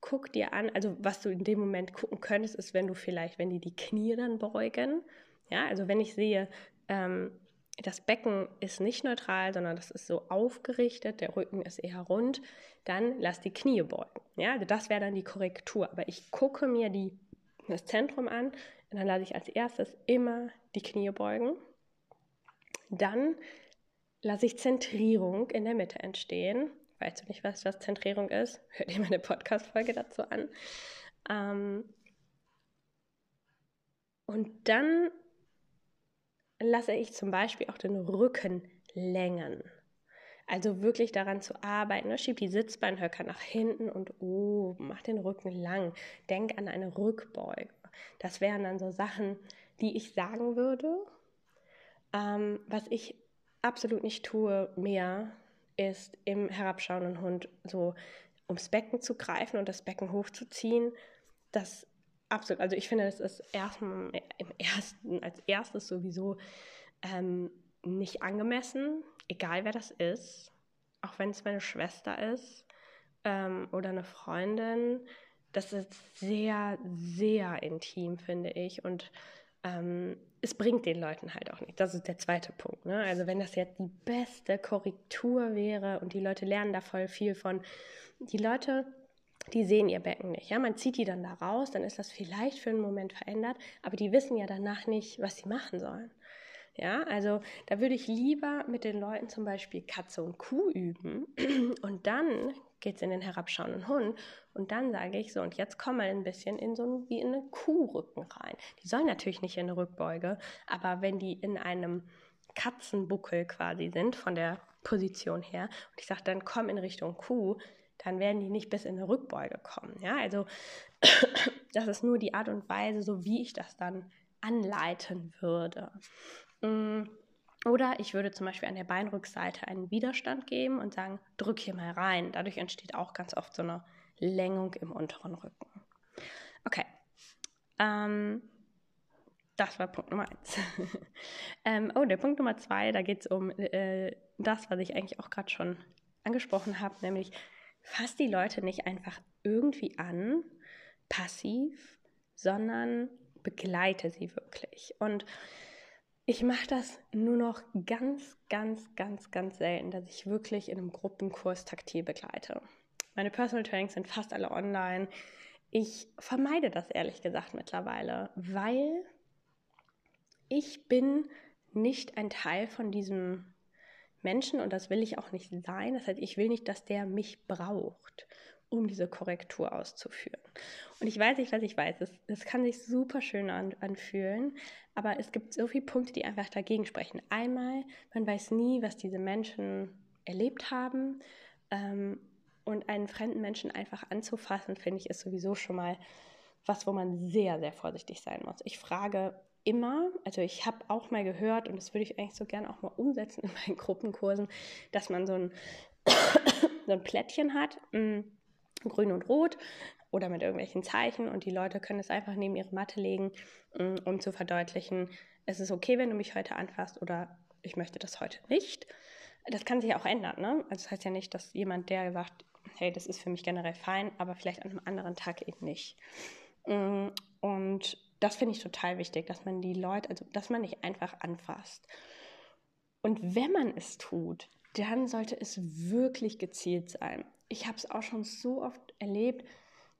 Guck dir an, also was du in dem Moment gucken könntest, ist, wenn du vielleicht, wenn die die Knie dann beugen. Ja, also wenn ich sehe, ähm, das Becken ist nicht neutral, sondern das ist so aufgerichtet, der Rücken ist eher rund, dann lass die Knie beugen. Ja, also das wäre dann die Korrektur. Aber ich gucke mir die das Zentrum an und dann lasse ich als erstes immer die Knie beugen. Dann lasse ich Zentrierung in der Mitte entstehen. Weißt du nicht, was das Zentrierung ist? Hör dir meine Podcast-Folge dazu an. Ähm und dann lasse ich zum Beispiel auch den Rücken längen. Also wirklich daran zu arbeiten. Ne? Schieb die Sitzbeinhöcker nach hinten und oben, mach den Rücken lang. Denk an eine Rückbeuge. Das wären dann so Sachen, die ich sagen würde. Ähm, was ich absolut nicht tue mehr, ist im herabschauenden Hund so ums Becken zu greifen und das Becken hochzuziehen. Das absolut, also ich finde, das ist erstmal im ersten, als erstes sowieso ähm, nicht angemessen egal wer das ist, auch wenn es meine Schwester ist ähm, oder eine Freundin, das ist sehr, sehr intim, finde ich. Und ähm, es bringt den Leuten halt auch nicht. Das ist der zweite Punkt. Ne? Also wenn das jetzt die beste Korrektur wäre und die Leute lernen da voll viel von, die Leute, die sehen ihr Becken nicht. Ja, man zieht die dann da raus, dann ist das vielleicht für einen Moment verändert, aber die wissen ja danach nicht, was sie machen sollen. Ja, also da würde ich lieber mit den Leuten zum Beispiel Katze und Kuh üben (clears throat) und dann geht es in den herabschauenden Hund und dann sage ich so, und jetzt komm mal ein bisschen in so wie in einen Kuhrücken rein. Die sollen natürlich nicht in eine Rückbeuge, aber wenn die in einem Katzenbuckel quasi sind, von der Position her, und ich sage dann, komm in Richtung Kuh, dann werden die nicht bis in eine Rückbeuge kommen. Ja, also (coughs) das ist nur die Art und Weise, so wie ich das dann anleiten würde. Mm, oder ich würde zum Beispiel an der Beinrückseite einen Widerstand geben und sagen, drück hier mal rein. Dadurch entsteht auch ganz oft so eine Längung im unteren Rücken. Okay. Ähm, das war Punkt Nummer eins. (laughs) ähm, oh, der Punkt Nummer zwei, da geht es um äh, das, was ich eigentlich auch gerade schon angesprochen habe, nämlich fass die Leute nicht einfach irgendwie an, passiv, sondern begleite sie wirklich. Und ich mache das nur noch ganz, ganz, ganz, ganz selten, dass ich wirklich in einem Gruppenkurs taktil begleite. Meine Personal Trainings sind fast alle online. Ich vermeide das ehrlich gesagt mittlerweile, weil ich bin nicht ein Teil von diesem Menschen und das will ich auch nicht sein. Das heißt, ich will nicht, dass der mich braucht um diese Korrektur auszuführen. Und ich weiß nicht, was ich weiß. Es, es kann sich super schön an, anfühlen, aber es gibt so viele Punkte, die einfach dagegen sprechen. Einmal, man weiß nie, was diese Menschen erlebt haben. Ähm, und einen fremden Menschen einfach anzufassen, finde ich, ist sowieso schon mal was, wo man sehr, sehr vorsichtig sein muss. Ich frage immer, also ich habe auch mal gehört, und das würde ich eigentlich so gerne auch mal umsetzen in meinen Gruppenkursen, dass man so ein (coughs) so ein Plättchen hat, mh, grün und rot oder mit irgendwelchen Zeichen und die Leute können es einfach neben ihre Matte legen, mh, um zu verdeutlichen, es ist okay, wenn du mich heute anfasst oder ich möchte das heute nicht. Das kann sich auch ändern, ne? Also das heißt ja nicht, dass jemand, der sagt, hey, das ist für mich generell fein, aber vielleicht an einem anderen Tag eben nicht. Und das finde ich total wichtig, dass man die Leute, also dass man nicht einfach anfasst. Und wenn man es tut, dann sollte es wirklich gezielt sein. Ich habe es auch schon so oft erlebt,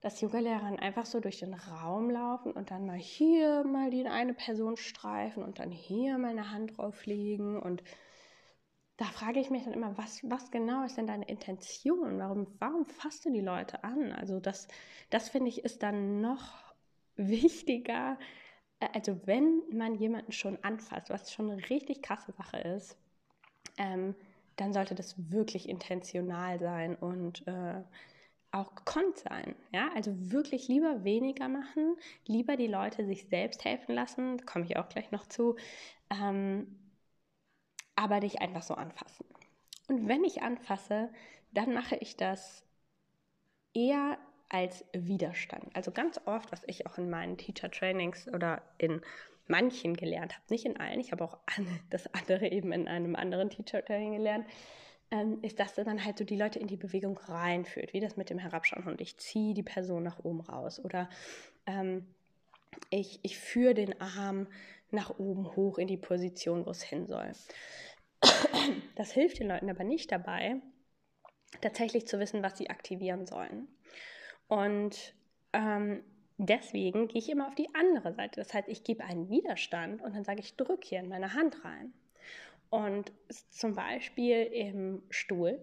dass Yoga-Lehrerinnen einfach so durch den Raum laufen und dann mal hier mal die eine Person streifen und dann hier mal eine Hand drauflegen. Und da frage ich mich dann immer, was, was genau ist denn deine Intention? Warum, warum fasst du die Leute an? Also das, das finde ich ist dann noch (laughs) wichtiger, äh, also wenn man jemanden schon anfasst, was schon eine richtig krasse Sache ist, ähm, dann sollte das wirklich intentional sein und äh, auch gekonnt sein. Ja, also wirklich lieber weniger machen, lieber die Leute sich selbst helfen lassen, komme ich auch gleich noch zu, ähm, aber dich einfach so anfassen. Und wenn ich anfasse, dann mache ich das eher als Widerstand. Also ganz oft, was ich auch in meinen Teacher-Trainings oder in manchen gelernt habe, nicht in allen, ich habe auch (laughs) das andere eben in einem anderen Teacher-Training gelernt, ähm, ist, dass man halt so die Leute in die Bewegung reinführt, wie das mit dem Herabschauen und ich ziehe die Person nach oben raus oder ähm, ich, ich führe den Arm nach oben hoch in die Position, wo es hin soll. (clears throat) Das hilft den Leuten aber nicht dabei, tatsächlich zu wissen, was sie aktivieren sollen. Und ähm, deswegen gehe ich immer auf die andere Seite. Das heißt, ich gebe einen Widerstand und dann sage ich, drück hier in meine Hand rein. Und zum Beispiel im Stuhl.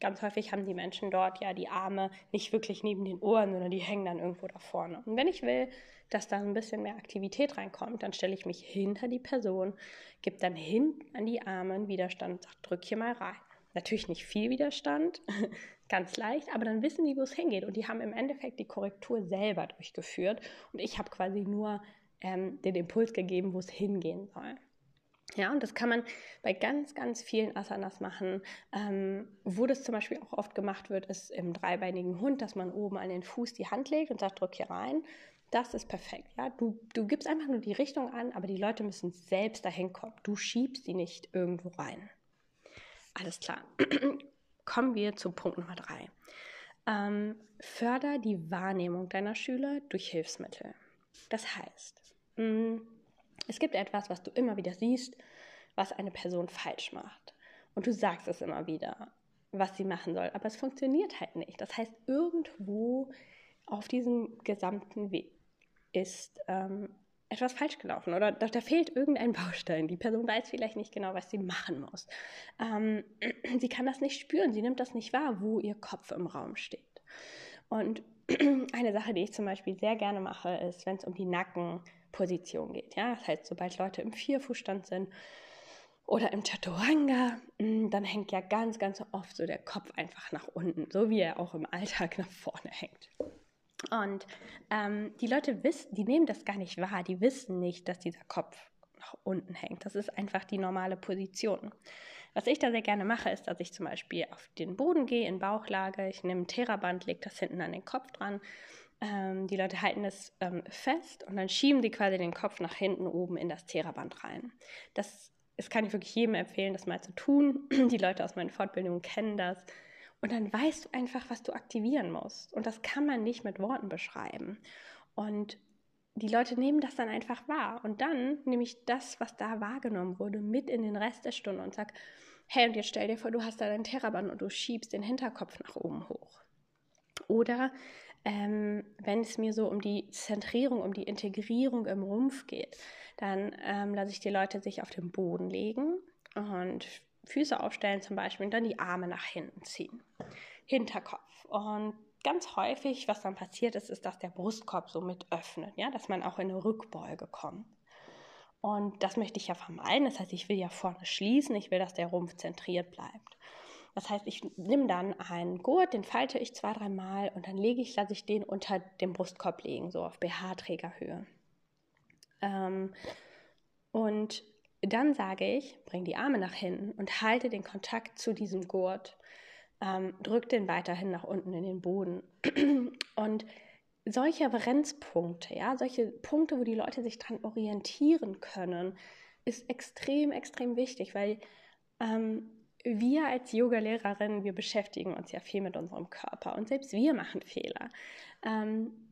Ganz häufig haben die Menschen dort ja die Arme nicht wirklich neben den Ohren, sondern die hängen dann irgendwo da vorne. Und wenn ich will, dass da ein bisschen mehr Aktivität reinkommt, dann stelle ich mich hinter die Person, gebe dann hinten an die Arme einen Widerstand und sage, drück hier mal rein. Natürlich nicht viel Widerstand, (laughs) ganz leicht, aber dann wissen die, wo es hingeht. Und die haben im Endeffekt die Korrektur selber durchgeführt. Und ich habe quasi nur ähm, den Impuls gegeben, wo es hingehen soll. Ja, und das kann man bei ganz, ganz vielen Asanas machen. Ähm, wo das zum Beispiel auch oft gemacht wird, ist im dreibeinigen Hund, dass man oben an den Fuß die Hand legt und sagt, drück hier rein. Das ist perfekt. Ja? Du, du gibst einfach nur die Richtung an, aber die Leute müssen selbst dahin kommen. Du schiebst sie nicht irgendwo rein. Alles klar. (clears throat) Kommen wir zu Punkt Nummer drei. Ähm, förder die Wahrnehmung deiner Schüler durch Hilfsmittel. Das heißt, mh, mm, es gibt etwas, was du immer wieder siehst, was eine Person falsch macht. Und du sagst es immer wieder, was sie machen soll. Aber es funktioniert halt nicht. Das heißt, irgendwo auf diesem gesamten Weg ist ähm, etwas falsch gelaufen oder da, da, fehlt irgendein (laughs) Baustein. Die Person weiß vielleicht nicht genau, was sie machen muss. Ähm, (clears throat) sie kann das nicht spüren, sie nimmt das nicht wahr, wo ihr Kopf im Raum steht. Und (clears throat) eine Sache, die ich zum Beispiel sehr gerne mache, ist, wenn es um die Nackenposition geht. Ja? Das heißt, sobald Leute im Vierfußstand sind oder im Chaturanga, mm, dann hängt ja ganz, ganz oft so der Kopf einfach nach unten, so wie er auch im Alltag (laughs) nach vorne hängt. Und ähm, die Leute wissen, die nehmen das gar nicht wahr, die wissen nicht, dass dieser Kopf nach unten hängt. Das ist einfach die normale Position. Was ich da sehr gerne mache, ist, dass ich zum Beispiel auf den Boden gehe, in Bauchlage, ich nehme ein Theraband, lege das hinten an den Kopf dran. Ähm, die Leute halten es ähm, fest und dann schieben die quasi den Kopf nach hinten oben in das Theraband rein. Das, das kann ich wirklich jedem empfehlen, das mal zu tun. Die Leute aus meinen Fortbildungen kennen das. Und dann weißt du einfach, was du aktivieren musst. Und das kann man nicht mit Worten beschreiben. Und die Leute nehmen das dann einfach wahr. Und dann nehme ich das, was da wahrgenommen wurde, mit in den Rest der Stunde und sage, hey, und jetzt stell dir vor, du hast da dein Theraband und du schiebst den Hinterkopf nach oben hoch. Oder ähm, wenn es mir so um die Zentrierung, um die Integrierung im Rumpf geht, dann ähm, lasse ich die Leute sich auf den Boden legen und Füße aufstellen zum Beispiel und dann die Arme nach hinten ziehen. Hinterkopf. Und ganz häufig, was dann passiert ist, ist, dass der Brustkorb so mit öffnet, ja, dass man auch in eine Rückbeuge kommt. Und das möchte ich ja vermeiden. Das heißt, ich will ja vorne schließen, ich will, dass der Rumpf zentriert bleibt. Das heißt, ich nehme dann einen Gurt, den falte ich zwei, dreimal und dann lege ich, lasse ich den unter dem Brustkorb legen, so auf BH-Trägerhöhe. Ähm, und dann sage ich, bring die Arme nach hinten und halte den Kontakt zu diesem Gurt ähm, drück den weiterhin nach unten in den Boden. (clears throat) Und solche Referenzpunkte, ja, solche Punkte, wo die Leute sich dran orientieren können, ist extrem, extrem wichtig, weil ähm, wir als Yoga-Lehrerin, wir beschäftigen uns ja viel mit unserem Körper und selbst wir machen Fehler. Ähm,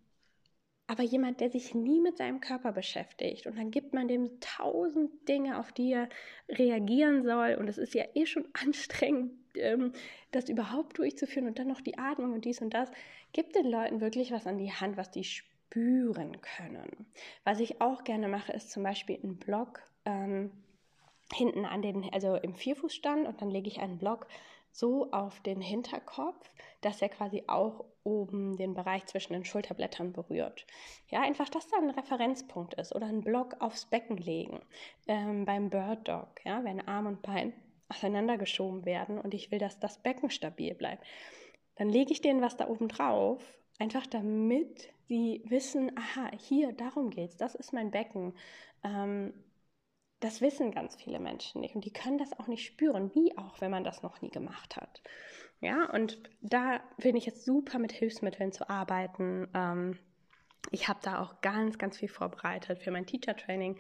aber jemand, der sich nie mit seinem Körper beschäftigt und dann gibt man dem tausend Dinge, auf die er reagieren soll und es ist ja eh schon (laughs) anstrengend, ähm, das überhaupt durchzuführen und dann noch die Atmung und dies und das, gibt den Leuten wirklich was an die Hand, was die spüren können. Was ich auch gerne mache, ist zum Beispiel einen Blog ähm, hinten an den, also im Vierfußstand und dann lege ich einen Block so auf den Hinterkopf, dass er quasi auch oben den Bereich zwischen den Schulterblättern berührt. Ja, einfach, dass da ein Referenzpunkt ist oder einen Block aufs Becken legen. Ähm, beim Bird Dog, ja, wenn Arm und Bein auseinandergeschoben werden und ich will, dass das Becken stabil bleibt, dann lege ich denen was da oben drauf, einfach damit sie wissen, aha, hier, darum geht's, das ist mein Becken. Ähm, das wissen ganz viele Menschen nicht und die können das auch nicht spüren, wie auch, wenn man das noch nie gemacht hat. Ja, und da bin ich jetzt super mit Hilfsmitteln zu arbeiten. Ähm, ich habe da auch ganz, ganz viel vorbereitet für mein Teacher Training,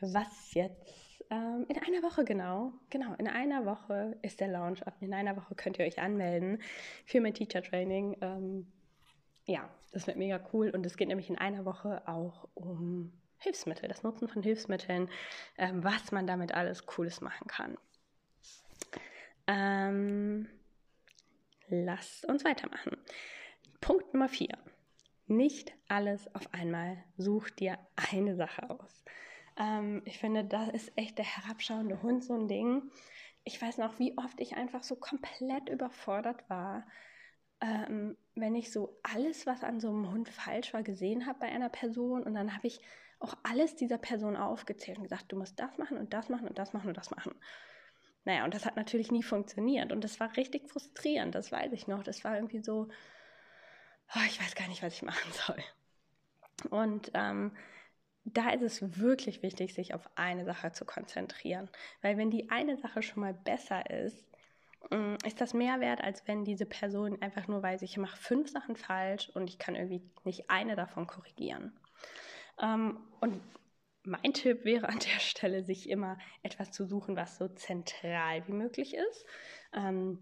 was jetzt ähm, in einer Woche genau, genau, in einer Woche ist der Launch. In einer Woche könnt ihr euch anmelden für mein Teacher Training. Ähm, ja, das wird mega cool und es geht nämlich in einer Woche auch um Hilfsmittel, das Nutzen von Hilfsmitteln, ähm, was man damit alles Cooles machen kann. Ähm, lasst uns weitermachen. Punkt Nummer vier. Nicht alles auf einmal. Such dir eine Sache aus. Ähm, ich finde, da ist echt der herabschauende Hund so ein Ding. Ich weiß noch, wie oft ich einfach so komplett überfordert war, ähm, wenn ich so alles, was an so einem Hund falsch war, gesehen habe bei einer Person. Und dann habe ich auch alles dieser Person aufgezählt und gesagt, du musst das machen und das machen und das machen und das machen. Naja, und das hat natürlich nie funktioniert. Und das war richtig frustrierend, das weiß ich noch. Das war irgendwie so, oh, ich weiß gar nicht, was ich machen soll. Und ähm, da ist es wirklich wichtig, sich auf eine Sache zu konzentrieren. Weil wenn die eine Sache schon mal besser ist, mm, ist das mehr wert, als wenn diese Person einfach nur weiß, ich mache fünf Sachen falsch und ich kann irgendwie nicht eine davon korrigieren. Ähm, und mein Tipp wäre an der Stelle, sich immer etwas zu suchen, was so zentral wie möglich ist. Ähm,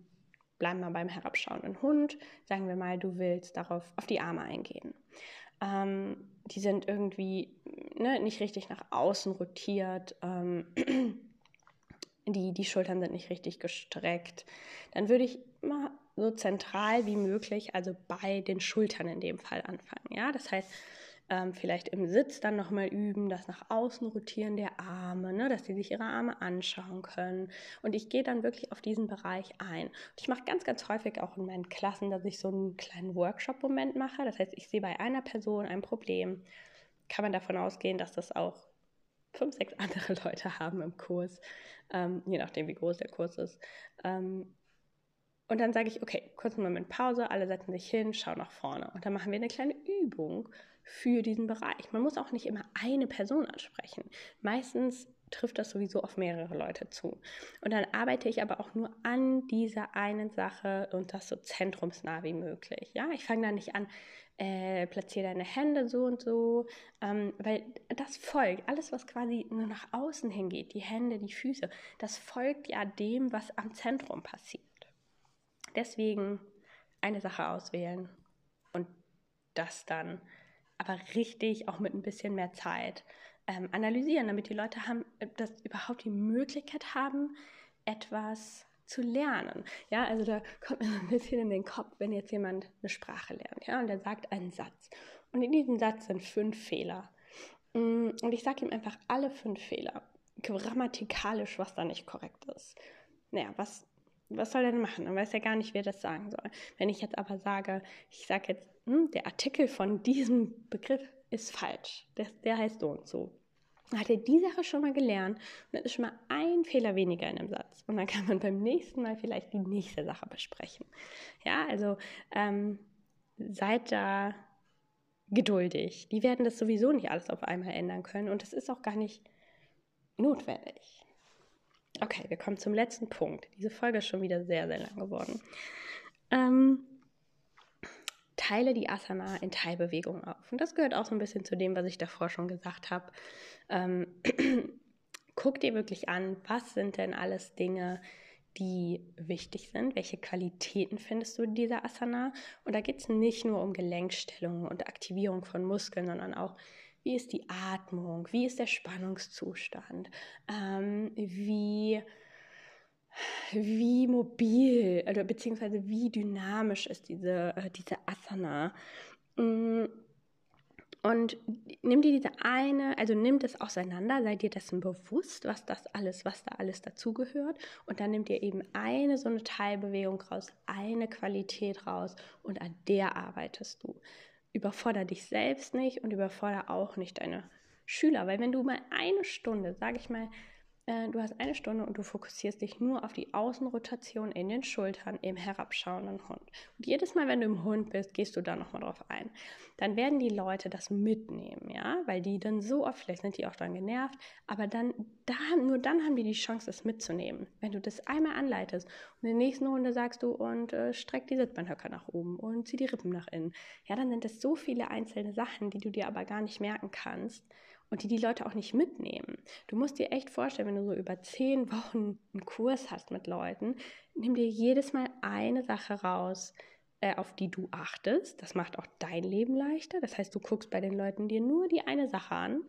bleiben wir beim herabschauenden Hund. Sagen wir mal, du willst darauf auf die Arme eingehen. Ähm, die sind irgendwie ne, nicht richtig nach außen rotiert. Ähm, (clears throat) die, die Schultern sind nicht richtig gestreckt. Dann würde ich immer so zentral wie möglich, also bei den Schultern in dem Fall anfangen. Ja, das heißt, ähm, vielleicht im Sitz dann nochmal üben, das nach außen rotieren der Arme, ne, dass sie sich ihre Arme anschauen können. Und ich gehe dann wirklich auf diesen Bereich ein. Und ich mache ganz, ganz häufig auch in meinen Klassen, dass ich so einen kleinen Workshop-Moment mache. Das heißt, ich sehe bei einer Person ein Problem, kann man davon ausgehen, dass das auch fünf, sechs (laughs) andere Leute haben im Kurs, ähm, je nachdem, wie groß der Kurs ist. Ähm, und dann sage ich, okay, kurzen Moment Pause, alle setzen sich hin, schauen nach vorne. Und dann machen wir eine kleine Übung für diesen Bereich. Man muss auch nicht immer eine Person ansprechen. Meistens trifft das sowieso auf mehrere Leute zu. Und dann arbeite ich aber auch nur an dieser einen Sache und das so zentrumsnah wie möglich. Ja, ich fange da nicht an, äh, platziere deine Hände so und so, ähm, weil das folgt, alles was quasi nur nach außen hingeht, die Hände, die Füße, das folgt ja dem, was am Zentrum passiert. Deswegen eine Sache auswählen und das dann aber richtig auch mit ein bisschen mehr Zeit ähm, analysieren, damit die Leute haben, äh, das überhaupt die Möglichkeit haben, etwas zu lernen. Ja, also da kommt mir so ein bisschen in den Kopf, wenn jetzt jemand eine Sprache lernt, ja, und der sagt einen Satz. Und in diesem Satz sind fünf Fehler. Mm, und ich sage ihm einfach alle fünf Fehler, grammatikalisch, was da nicht korrekt ist. Naja, was, was soll er denn machen? Dann weiß er gar nicht, wer das sagen soll. Wenn ich jetzt aber sage, ich sage jetzt hm, der Artikel von diesem Begriff ist falsch. Der, der heißt so und so. Dann hat er die Sache schon mal gelernt und dann ist schon mal ein Fehler weniger in dem Satz. Und dann kann man beim nächsten Mal vielleicht die nächste Sache besprechen. Ja, also ähm, seid da geduldig. Die werden das sowieso nicht alles auf einmal ändern können und das ist auch gar nicht notwendig. Okay, wir kommen zum letzten Punkt. Diese Folge ist schon wieder sehr, sehr lang geworden. Ähm, teile die Asana in Teilbewegungen auf. Und das gehört auch so ein bisschen zu dem, was ich davor schon gesagt habe. Ähm, (clears throat) guck dir wirklich an, was sind denn alles Dinge, die wichtig sind, welche Qualitäten findest du in dieser Asana. Und da geht es nicht nur um Gelenkstellung und Aktivierung von Muskeln, sondern auch, wie ist die Atmung, wie ist der Spannungszustand, ähm, wie, wie mobil oder beziehungsweise wie dynamisch ist diese, äh, diese Asana. Mhm und nimm dir diese eine, also nimm das auseinander, sei dir dessen bewusst, was das alles, was da alles dazugehört. Und dann nimm dir eben eine so eine Teilbewegung raus, eine Qualität raus und an der arbeitest du. Überforder dich selbst nicht und überforder auch nicht deine Schüler, weil wenn du mal eine Stunde, sage ich mal, äh, du hast eine Stunde und du fokussierst dich nur auf die Außenrotation in den Schultern im herabschauenden Hund. Und jedes Mal, wenn du im Hund bist, gehst du da nochmal drauf ein. Dann werden die Leute das mitnehmen, ja, weil die dann so oft, vielleicht sind die auch dann genervt, aber dann, da, nur dann haben die die Chance, das mitzunehmen. Wenn du das einmal anleitest und in der nächsten Runde sagst du und äh, streck die Sitzbeinhöcker nach oben und zieh die Rippen nach innen, ja, dann sind das so viele einzelne Sachen, die du dir aber gar nicht merken kannst und die die Leute auch nicht mitnehmen. Du musst dir echt vorstellen, wenn du so über zehn Wochen einen Kurs hast mit Leuten, nimm dir jedes Mal eine Sache raus, äh, auf die du achtest. Das macht auch dein Leben leichter. Das heißt, du guckst bei den Leuten dir nur die eine Sache an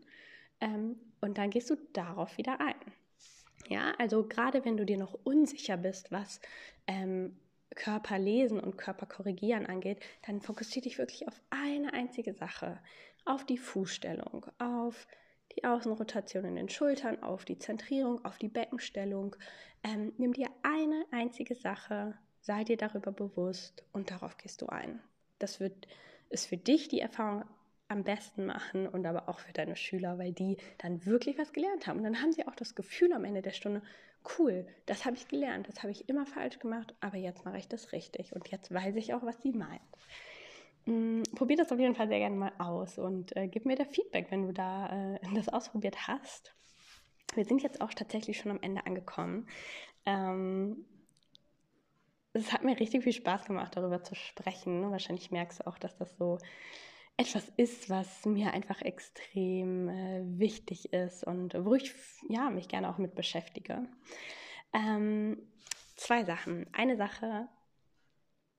ähm, und dann gehst du darauf wieder ein. Ja, also gerade wenn du dir noch unsicher bist, was ähm, Körper lesen und Körper korrigieren angeht, dann fokussiere dich wirklich auf eine einzige Sache auf die Fußstellung, auf die Außenrotation in den Schultern, auf die Zentrierung, auf die Beckenstellung. Ähm, nimm dir eine einzige Sache, sei dir darüber bewusst und darauf gehst du ein. Das wird ist für dich die Erfahrung am besten machen und aber auch für deine Schüler, weil die dann wirklich was gelernt haben. Und dann haben sie auch das Gefühl am Ende der Stunde, cool, das habe ich gelernt, das habe ich immer falsch gemacht, aber jetzt mache ich das richtig und jetzt weiß ich auch, was sie meint. Mm, probier das auf jeden Fall sehr gerne mal aus und äh, gib mir da Feedback, wenn du da äh, das ausprobiert hast. Wir sind jetzt auch tatsächlich schon am Ende angekommen. Ähm, es hat mir richtig viel Spaß gemacht, darüber zu sprechen. Wahrscheinlich merkst du auch, dass das so etwas ist, was mir einfach extrem äh, wichtig ist und wo ich ja, mich gerne auch mit beschäftige. Ähm, zwei Sachen. Eine Sache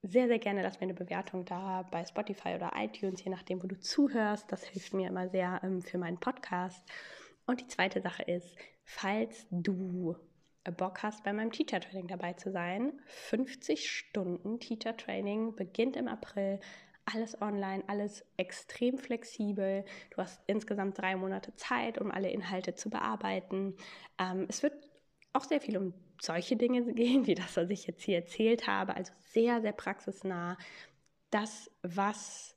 sehr, sehr gerne lass mir eine Bewertung da bei Spotify oder iTunes, je nachdem, wo du zuhörst. Das hilft mir immer sehr ähm, für meinen Podcast. Und die zweite Sache ist, falls du Bock hast, bei meinem Teacher Training dabei zu sein, 50 Stunden Teacher Training beginnt im April. Alles online, alles extrem flexibel. Du hast insgesamt drei Monate Zeit, um alle Inhalte zu bearbeiten. Ähm, es wird auch sehr viel um solche Dinge (laughs) gehen, wie das, was ich jetzt hier erzählt habe, also sehr, sehr praxisnah. Das, was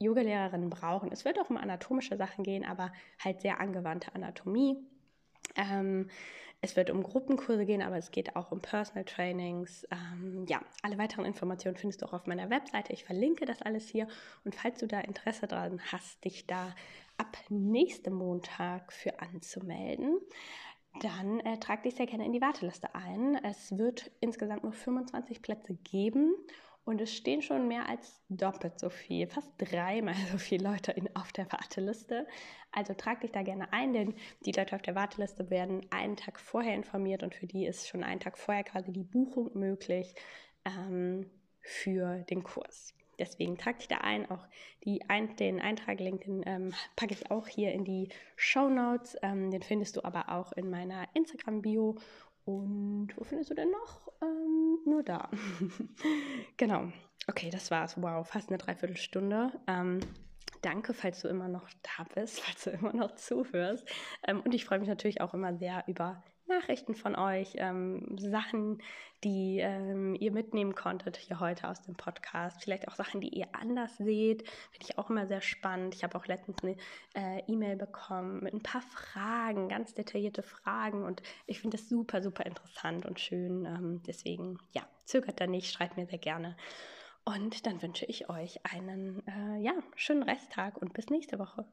Yogalehrerinnen brauchen. Es wird auch um anatomische Sachen gehen, aber halt sehr angewandte Anatomie. Ähm, es wird um Gruppenkurse gehen, aber es geht auch um Personal Trainings. Ähm, ja, alle weiteren Informationen findest du auch auf meiner Webseite. Ich verlinke das alles hier. Und falls du da Interesse dran hast, dich da ab nächstem Montag für anzumelden, dann äh, trag dich sehr gerne in die Warteliste ein. Es wird insgesamt nur 25 Plätze geben und es stehen schon mehr als doppelt so viel, fast dreimal so viele Leute in, auf der Warteliste. Also trag dich da gerne ein, denn die Leute auf der Warteliste werden einen Tag vorher informiert und für die ist schon einen Tag vorher quasi die Buchung möglich ähm, für den Kurs. Deswegen trag dich da ein. Auch die den Eintrag-Link ähm, packe ich auch hier in die Show Notes. Ähm, den findest du aber auch in meiner Instagram-Bio. Und wo findest du denn noch? Ähm, nur da. (laughs) genau. Okay, das war's. Wow, fast eine Dreiviertelstunde. Ähm, danke, falls du immer noch da bist, (laughs) falls du immer noch zuhörst. Ähm, und ich freue mich natürlich auch immer sehr über Nachrichten von euch, ähm, Sachen, die ähm, ihr mitnehmen konntet hier heute aus dem Podcast. Vielleicht auch Sachen, die ihr anders seht. Finde ich auch immer sehr spannend. Ich habe auch letztens eine äh, E-Mail bekommen mit ein paar Fragen, ganz detaillierte Fragen. Und ich finde das super, super interessant und schön. Ähm, deswegen, ja, zögert da nicht, schreibt mir sehr gerne. Und dann wünsche ich euch einen äh, ja, schönen Resttag und bis nächste Woche.